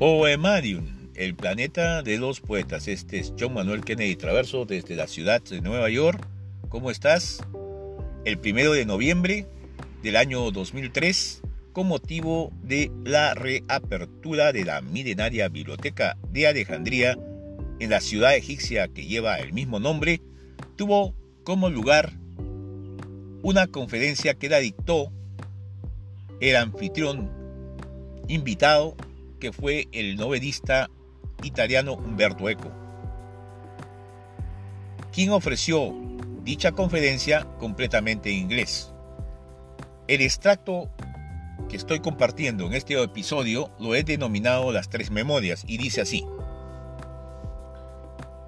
Poemarium, el planeta de los poetas. Este es John Manuel Kennedy Traverso desde la ciudad de Nueva York. ¿Cómo estás? El primero de noviembre del año 2003, con motivo de la reapertura de la milenaria biblioteca de Alejandría en la ciudad egipcia que lleva el mismo nombre, tuvo como lugar una conferencia que la dictó el anfitrión invitado que fue el novelista italiano Umberto Eco, quien ofreció dicha conferencia completamente en inglés. El extracto que estoy compartiendo en este episodio lo he denominado las tres memorias y dice así.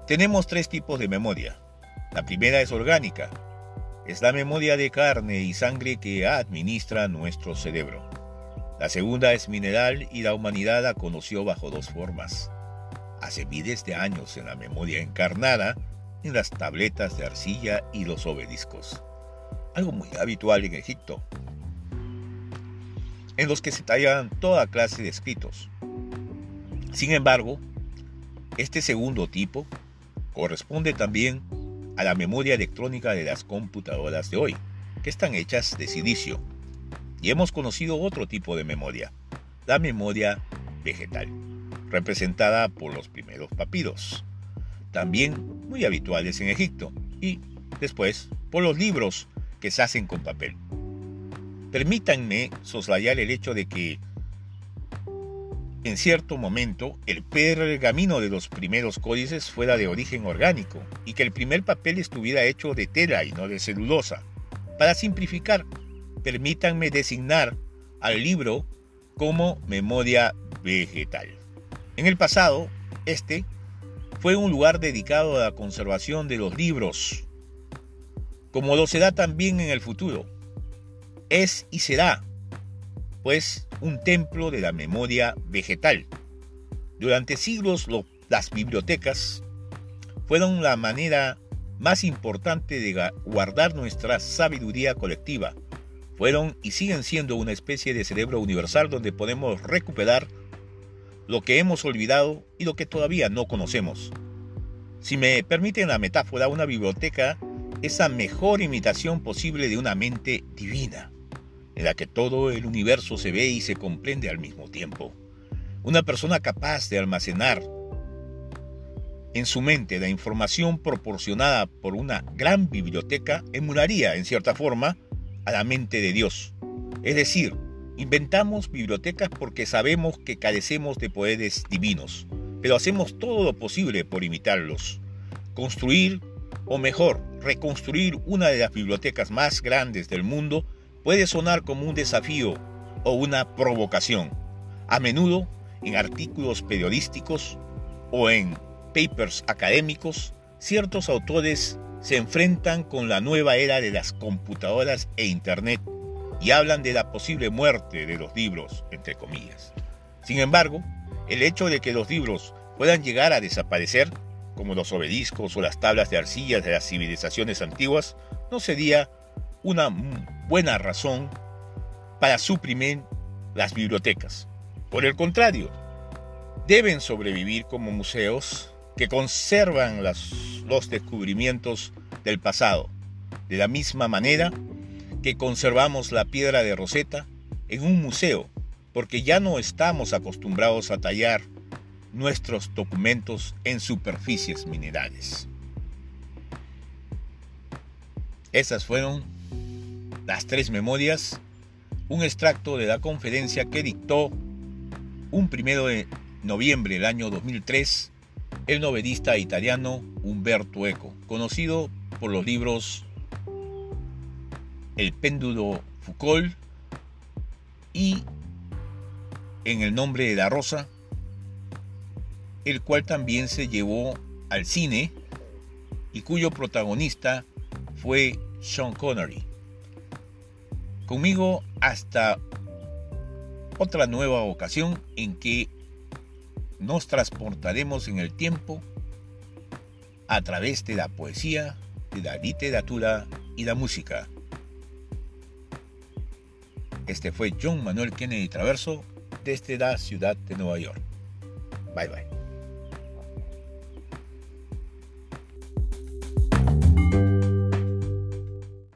Tenemos tres tipos de memoria. La primera es orgánica. Es la memoria de carne y sangre que administra nuestro cerebro. La segunda es mineral y la humanidad la conoció bajo dos formas. Hace miles de años en la memoria encarnada, en las tabletas de arcilla y los obeliscos. Algo muy habitual en Egipto, en los que se tallan toda clase de escritos. Sin embargo, este segundo tipo corresponde también a la memoria electrónica de las computadoras de hoy, que están hechas de silicio y hemos conocido otro tipo de memoria, la memoria vegetal, representada por los primeros papiros, también muy habituales en Egipto, y después por los libros que se hacen con papel. Permítanme soslayar el hecho de que en cierto momento el pergamino de los primeros códices fuera de origen orgánico y que el primer papel estuviera hecho de tela y no de celulosa. Para simplificar, permítanme designar al libro como memoria vegetal. En el pasado, este fue un lugar dedicado a la conservación de los libros, como lo será también en el futuro. Es y será, pues, un templo de la memoria vegetal. Durante siglos las bibliotecas fueron la manera más importante de guardar nuestra sabiduría colectiva, fueron y siguen siendo una especie de cerebro universal donde podemos recuperar lo que hemos olvidado y lo que todavía no conocemos. Si me permiten la metáfora, una biblioteca es la mejor imitación posible de una mente divina, en la que todo el universo se ve y se comprende al mismo tiempo. Una persona capaz de almacenar en su mente la información proporcionada por una gran biblioteca emularía, en cierta forma, a la mente de Dios. Es decir, inventamos bibliotecas porque sabemos que carecemos de poderes divinos, pero hacemos todo lo posible por imitarlos. Construir, o mejor, reconstruir una de las bibliotecas más grandes del mundo puede sonar como un desafío o una provocación. A menudo, en artículos periodísticos o en papers académicos, ciertos autores se enfrentan con la nueva era de las computadoras e Internet y hablan de la posible muerte de los libros, entre comillas. Sin embargo, el hecho de que los libros puedan llegar a desaparecer, como los obeliscos o las tablas de arcilla de las civilizaciones antiguas, no sería una buena razón para suprimir las bibliotecas. Por el contrario, deben sobrevivir como museos que conservan los descubrimientos del pasado, de la misma manera que conservamos la piedra de Rosetta en un museo, porque ya no estamos acostumbrados a tallar nuestros documentos en superficies minerales. Esas fueron las tres memorias, un extracto de la conferencia que dictó un primero de noviembre del año 2003 el novelista italiano Umberto Eco, conocido por los libros El péndulo Foucault y En el nombre de la rosa, el cual también se llevó al cine y cuyo protagonista fue Sean Connery. Conmigo hasta otra nueva ocasión en que nos transportaremos en el tiempo a través de la poesía, de la literatura y la música. Este fue John Manuel Kennedy Traverso desde la ciudad de Nueva York. Bye bye.